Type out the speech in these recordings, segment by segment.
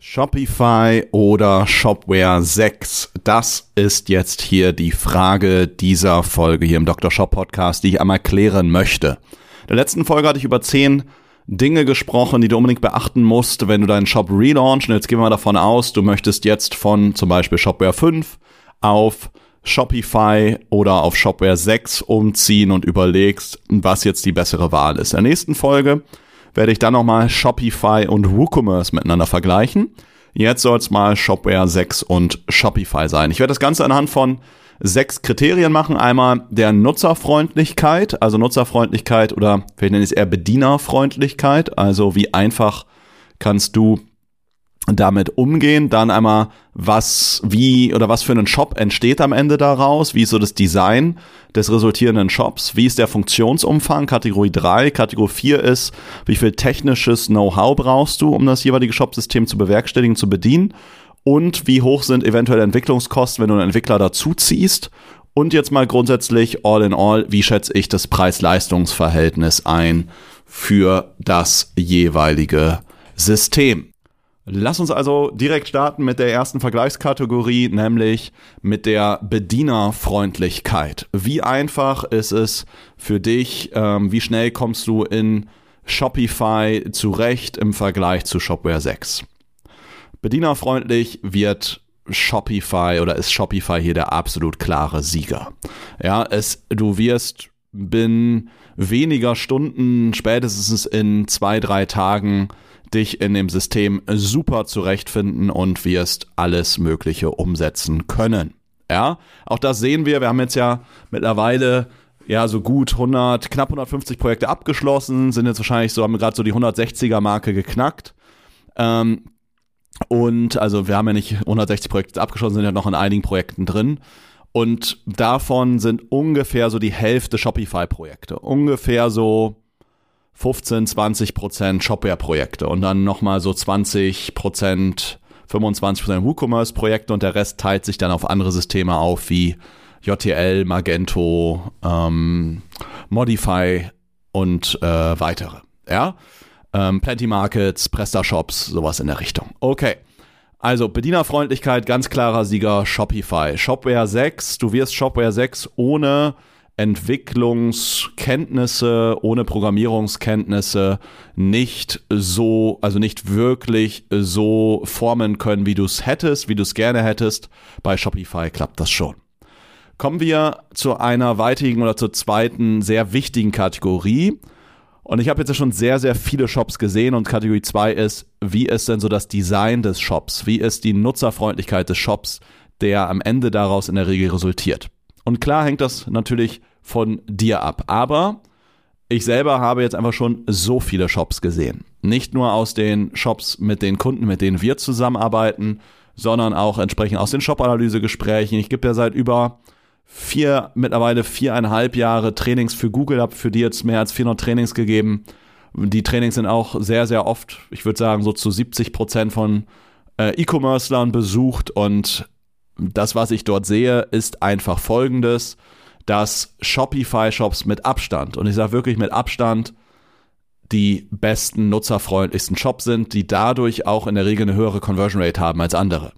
Shopify oder Shopware 6? Das ist jetzt hier die Frage dieser Folge hier im Dr. Shop Podcast, die ich einmal klären möchte. In der letzten Folge hatte ich über zehn Dinge gesprochen, die du unbedingt beachten musst, wenn du deinen Shop relaunchen. Jetzt gehen wir mal davon aus, du möchtest jetzt von zum Beispiel Shopware 5 auf Shopify oder auf Shopware 6 umziehen und überlegst, was jetzt die bessere Wahl ist. In der nächsten Folge werde ich dann nochmal Shopify und WooCommerce miteinander vergleichen. Jetzt soll es mal Shopware 6 und Shopify sein. Ich werde das Ganze anhand von sechs Kriterien machen. Einmal der Nutzerfreundlichkeit, also Nutzerfreundlichkeit oder vielleicht nenne ich es eher Bedienerfreundlichkeit, also wie einfach kannst du damit umgehen. Dann einmal, was, wie oder was für einen Shop entsteht am Ende daraus? Wie ist so das Design des resultierenden Shops? Wie ist der Funktionsumfang? Kategorie 3. Kategorie 4 ist, wie viel technisches Know-how brauchst du, um das jeweilige Shopsystem zu bewerkstelligen, zu bedienen? Und wie hoch sind eventuelle Entwicklungskosten, wenn du einen Entwickler dazu ziehst? Und jetzt mal grundsätzlich all in all, wie schätze ich das Preis-Leistungs-Verhältnis ein für das jeweilige System? Lass uns also direkt starten mit der ersten Vergleichskategorie, nämlich mit der Bedienerfreundlichkeit. Wie einfach ist es für dich? Ähm, wie schnell kommst du in Shopify zurecht im Vergleich zu Shopware 6? Bedienerfreundlich wird Shopify oder ist Shopify hier der absolut klare Sieger. Ja, es, du wirst binnen weniger Stunden, spätestens in zwei, drei Tagen dich in dem System super zurechtfinden und wirst alles Mögliche umsetzen können. Ja, auch das sehen wir. Wir haben jetzt ja mittlerweile ja so gut 100, knapp 150 Projekte abgeschlossen, sind jetzt wahrscheinlich so, haben gerade so die 160er Marke geknackt. Ähm, und also wir haben ja nicht 160 Projekte abgeschlossen, sind ja noch in einigen Projekten drin. Und davon sind ungefähr so die Hälfte Shopify-Projekte. Ungefähr so 15, 20 Prozent Shopware-Projekte und dann nochmal so 20 Prozent, 25 Prozent WooCommerce-Projekte und der Rest teilt sich dann auf andere Systeme auf wie JTL, Magento, ähm, Modify und äh, weitere. Ja, ähm, Plenty Markets, PrestaShops, sowas in der Richtung. Okay. Also Bedienerfreundlichkeit, ganz klarer Sieger Shopify. Shopware 6, du wirst Shopware 6 ohne Entwicklungskenntnisse, ohne Programmierungskenntnisse nicht so, also nicht wirklich so formen können, wie du es hättest, wie du es gerne hättest. Bei Shopify klappt das schon. Kommen wir zu einer weitigen oder zur zweiten sehr wichtigen Kategorie. Und ich habe jetzt schon sehr, sehr viele Shops gesehen und Kategorie 2 ist, wie ist denn so das Design des Shops? Wie ist die Nutzerfreundlichkeit des Shops, der am Ende daraus in der Regel resultiert? Und klar hängt das natürlich von dir ab. Aber ich selber habe jetzt einfach schon so viele Shops gesehen. Nicht nur aus den Shops mit den Kunden, mit denen wir zusammenarbeiten, sondern auch entsprechend aus den Shop-Analyse-Gesprächen. Ich gebe ja seit über vier, mittlerweile viereinhalb Jahre Trainings für Google, habe für die jetzt mehr als 400 Trainings gegeben. Die Trainings sind auch sehr, sehr oft, ich würde sagen, so zu 70 Prozent von äh, E-Commercern besucht und das, was ich dort sehe, ist einfach folgendes, dass Shopify-Shops mit Abstand, und ich sage wirklich mit Abstand, die besten, nutzerfreundlichsten Shops sind, die dadurch auch in der Regel eine höhere Conversion Rate haben als andere.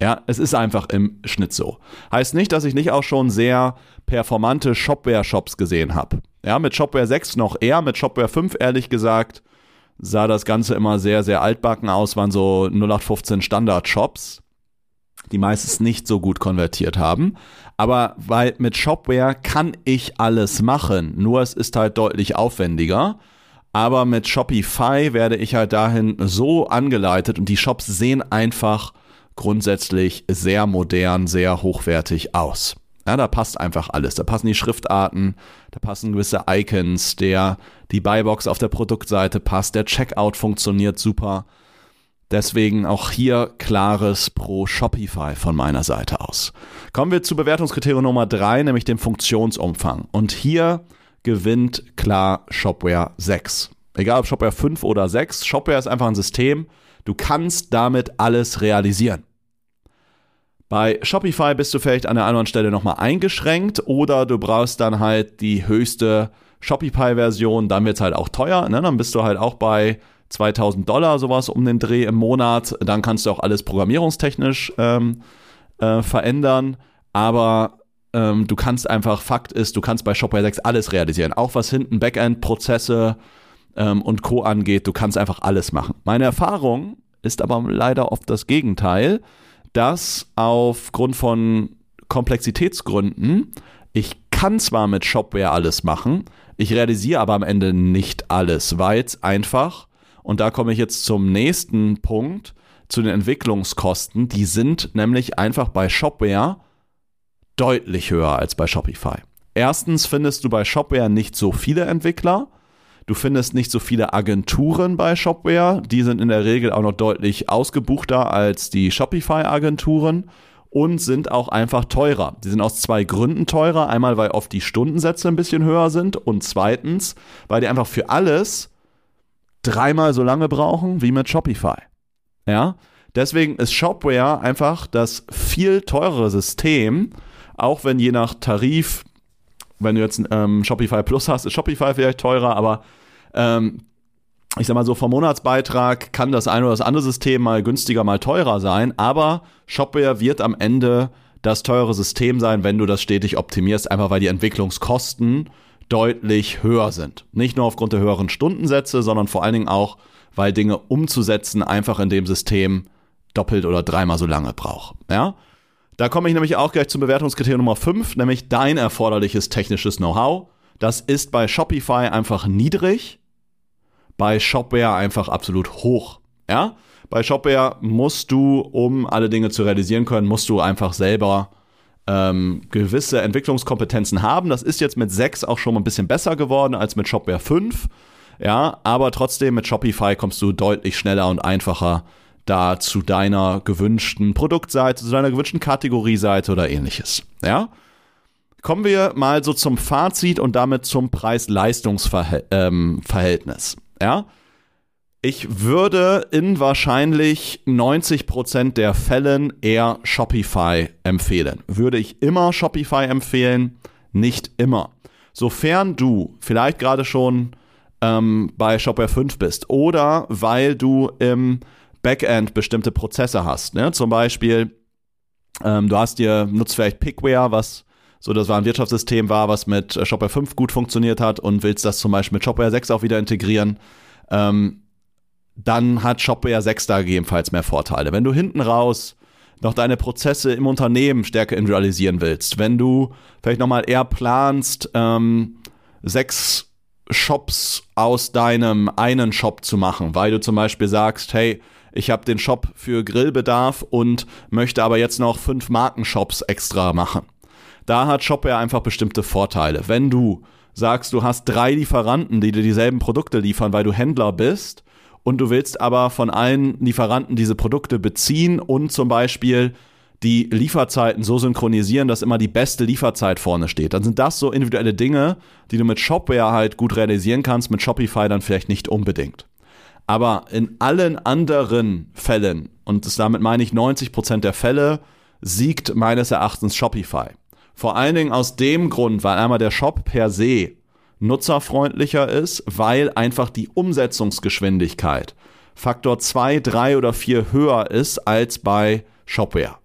Ja, es ist einfach im Schnitt so. Heißt nicht, dass ich nicht auch schon sehr performante Shopware-Shops gesehen habe. Ja, mit Shopware 6 noch eher, mit Shopware 5 ehrlich gesagt sah das Ganze immer sehr, sehr altbacken aus, waren so 0815 Standard-Shops die meistens nicht so gut konvertiert haben. Aber weil mit Shopware kann ich alles machen, nur es ist halt deutlich aufwendiger. Aber mit Shopify werde ich halt dahin so angeleitet und die Shops sehen einfach grundsätzlich sehr modern, sehr hochwertig aus. Ja, da passt einfach alles. Da passen die Schriftarten, da passen gewisse Icons, der, die Buybox auf der Produktseite passt, der Checkout funktioniert super Deswegen auch hier klares Pro Shopify von meiner Seite aus. Kommen wir zu Bewertungskriterium Nummer drei, nämlich dem Funktionsumfang. Und hier gewinnt klar Shopware 6. Egal ob Shopware 5 oder 6, Shopware ist einfach ein System. Du kannst damit alles realisieren. Bei Shopify bist du vielleicht an der anderen Stelle nochmal eingeschränkt oder du brauchst dann halt die höchste Shopify-Version, dann wird es halt auch teuer, ne? dann bist du halt auch bei 2000 Dollar sowas um den Dreh im Monat, dann kannst du auch alles programmierungstechnisch ähm, äh, verändern, aber ähm, du kannst einfach, Fakt ist, du kannst bei Shopify 6 alles realisieren, auch was hinten Backend-Prozesse ähm, und Co. angeht, du kannst einfach alles machen. Meine Erfahrung ist aber leider oft das Gegenteil, dass aufgrund von Komplexitätsgründen ich kann zwar mit Shopware alles machen, ich realisiere aber am Ende nicht alles, weil es einfach, und da komme ich jetzt zum nächsten Punkt, zu den Entwicklungskosten, die sind nämlich einfach bei Shopware deutlich höher als bei Shopify. Erstens findest du bei Shopware nicht so viele Entwickler. Du findest nicht so viele Agenturen bei Shopware. Die sind in der Regel auch noch deutlich ausgebuchter als die Shopify-Agenturen und sind auch einfach teurer. Die sind aus zwei Gründen teurer. Einmal, weil oft die Stundensätze ein bisschen höher sind und zweitens, weil die einfach für alles dreimal so lange brauchen wie mit Shopify. Ja, deswegen ist Shopware einfach das viel teurere System, auch wenn je nach Tarif wenn du jetzt ähm, Shopify Plus hast, ist Shopify vielleicht teurer, aber ähm, ich sag mal so, vom Monatsbeitrag kann das eine oder das andere System mal günstiger, mal teurer sein, aber Shopware wird am Ende das teure System sein, wenn du das stetig optimierst, einfach weil die Entwicklungskosten deutlich höher sind. Nicht nur aufgrund der höheren Stundensätze, sondern vor allen Dingen auch, weil Dinge umzusetzen einfach in dem System doppelt oder dreimal so lange braucht. Ja? Da komme ich nämlich auch gleich zum Bewertungskriterium Nummer 5, nämlich dein erforderliches technisches Know-how. Das ist bei Shopify einfach niedrig, bei Shopware einfach absolut hoch. Ja? Bei Shopware musst du, um alle Dinge zu realisieren können, musst du einfach selber ähm, gewisse Entwicklungskompetenzen haben. Das ist jetzt mit 6 auch schon mal ein bisschen besser geworden als mit Shopware 5. Ja, aber trotzdem mit Shopify kommst du deutlich schneller und einfacher da zu deiner gewünschten Produktseite, zu deiner gewünschten Kategorieseite oder ähnliches. Ja? Kommen wir mal so zum Fazit und damit zum Preis-Leistungs-Verhältnis. Ähm, ja? Ich würde in wahrscheinlich 90% der Fällen eher Shopify empfehlen. Würde ich immer Shopify empfehlen? Nicht immer. Sofern du vielleicht gerade schon ähm, bei Shopware 5 bist oder weil du im Backend bestimmte Prozesse hast. Ne? Zum Beispiel, ähm, du hast dir, nutzt vielleicht Pickware, was so das war ein Wirtschaftssystem war, was mit äh, Shopware 5 gut funktioniert hat und willst das zum Beispiel mit Shopware 6 auch wieder integrieren, ähm, dann hat Shopware 6 da gegebenenfalls mehr Vorteile. Wenn du hinten raus noch deine Prozesse im Unternehmen stärker individualisieren willst, wenn du vielleicht nochmal eher planst, ähm, sechs Shops aus deinem einen Shop zu machen, weil du zum Beispiel sagst, hey, ich habe den Shop für Grillbedarf und möchte aber jetzt noch fünf Markenshops extra machen. Da hat Shopware einfach bestimmte Vorteile. Wenn du sagst, du hast drei Lieferanten, die dir dieselben Produkte liefern, weil du Händler bist und du willst aber von allen Lieferanten diese Produkte beziehen und zum Beispiel die Lieferzeiten so synchronisieren, dass immer die beste Lieferzeit vorne steht. Dann sind das so individuelle Dinge, die du mit Shopware halt gut realisieren kannst, mit Shopify dann vielleicht nicht unbedingt. Aber in allen anderen Fällen, und damit meine ich 90% der Fälle, siegt meines Erachtens Shopify. Vor allen Dingen aus dem Grund, weil einmal der Shop per se nutzerfreundlicher ist, weil einfach die Umsetzungsgeschwindigkeit Faktor 2, 3 oder 4 höher ist als bei Shopware.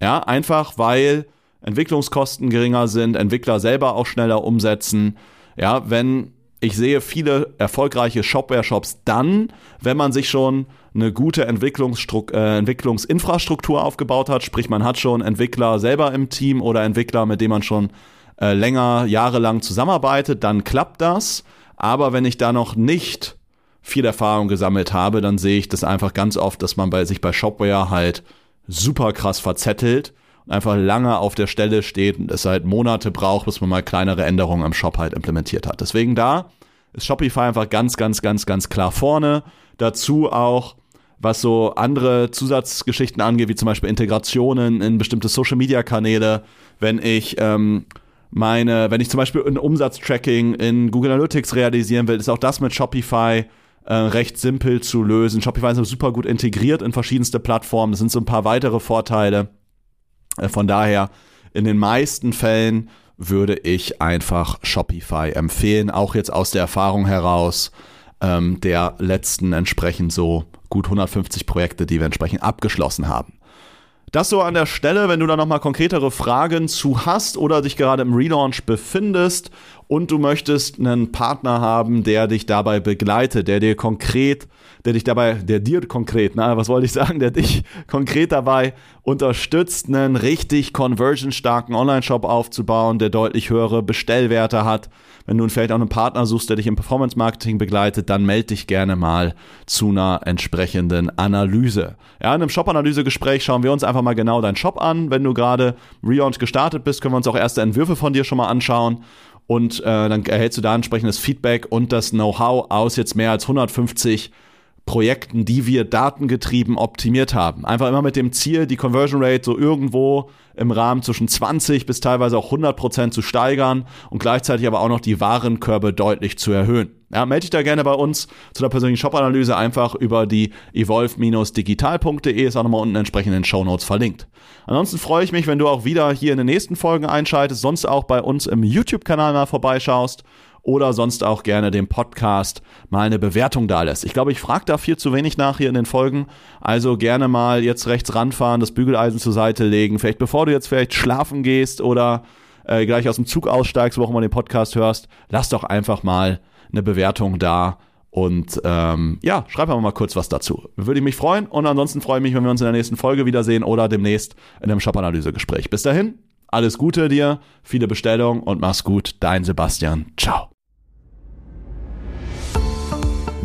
Ja, einfach weil Entwicklungskosten geringer sind, Entwickler selber auch schneller umsetzen. Ja, wenn ich sehe viele erfolgreiche Shopware-Shops dann, wenn man sich schon eine gute äh, Entwicklungsinfrastruktur aufgebaut hat, sprich man hat schon Entwickler selber im Team oder Entwickler, mit denen man schon äh, länger, jahrelang zusammenarbeitet, dann klappt das. Aber wenn ich da noch nicht viel Erfahrung gesammelt habe, dann sehe ich das einfach ganz oft, dass man bei sich bei Shopware halt super krass verzettelt einfach lange auf der Stelle steht und es halt Monate braucht, bis man mal kleinere Änderungen am Shop halt implementiert hat. Deswegen da ist Shopify einfach ganz, ganz, ganz, ganz klar vorne. Dazu auch, was so andere Zusatzgeschichten angeht, wie zum Beispiel Integrationen in bestimmte Social-Media-Kanäle, wenn ich ähm, meine, wenn ich zum Beispiel ein Umsatztracking in Google Analytics realisieren will, ist auch das mit Shopify äh, recht simpel zu lösen. Shopify ist super gut integriert in verschiedenste Plattformen. Das sind so ein paar weitere Vorteile. Äh, von daher, in den meisten Fällen würde ich einfach Shopify empfehlen, auch jetzt aus der Erfahrung heraus ähm, der letzten entsprechend so gut 150 Projekte, die wir entsprechend abgeschlossen haben. Das so an der Stelle, wenn du da nochmal konkretere Fragen zu hast oder dich gerade im Relaunch befindest und du möchtest einen Partner haben, der dich dabei begleitet, der dir konkret, der dich dabei, der dir konkret, na, was wollte ich sagen, der dich konkret dabei unterstützt, einen richtig conversion-starken Online-Shop aufzubauen, der deutlich höhere Bestellwerte hat, wenn du vielleicht auch einen Partner suchst, der dich im Performance-Marketing begleitet, dann melde dich gerne mal zu einer entsprechenden Analyse. Ja, in einem Shop-Analyse-Gespräch schauen wir uns einfach mal genau deinen Shop an. Wenn du gerade Relaunch gestartet bist, können wir uns auch erste Entwürfe von dir schon mal anschauen und äh, dann erhältst du da entsprechendes Feedback und das Know-how aus jetzt mehr als 150 Projekten, die wir datengetrieben optimiert haben. Einfach immer mit dem Ziel, die Conversion Rate so irgendwo im Rahmen zwischen 20 bis teilweise auch 100 Prozent zu steigern und gleichzeitig aber auch noch die Warenkörbe deutlich zu erhöhen. Ja, melde dich da gerne bei uns zu der persönlichen Shop-Analyse einfach über die evolve-digital.de ist auch nochmal unten entsprechend in den Show Notes verlinkt. Ansonsten freue ich mich, wenn du auch wieder hier in den nächsten Folgen einschaltest, sonst auch bei uns im YouTube-Kanal mal vorbeischaust oder sonst auch gerne dem Podcast mal eine Bewertung da lässt. Ich glaube, ich frage da viel zu wenig nach hier in den Folgen. Also gerne mal jetzt rechts ranfahren, das Bügeleisen zur Seite legen. Vielleicht bevor du jetzt vielleicht schlafen gehst oder äh, gleich aus dem Zug aussteigst, wo auch immer den Podcast hörst, lass doch einfach mal eine Bewertung da. Und ähm, ja, schreib einfach mal kurz was dazu. Würde ich mich freuen. Und ansonsten freue ich mich, wenn wir uns in der nächsten Folge wiedersehen oder demnächst in einem Shop-Analyse-Gespräch. Bis dahin, alles Gute dir, viele Bestellungen und mach's gut. Dein Sebastian. Ciao.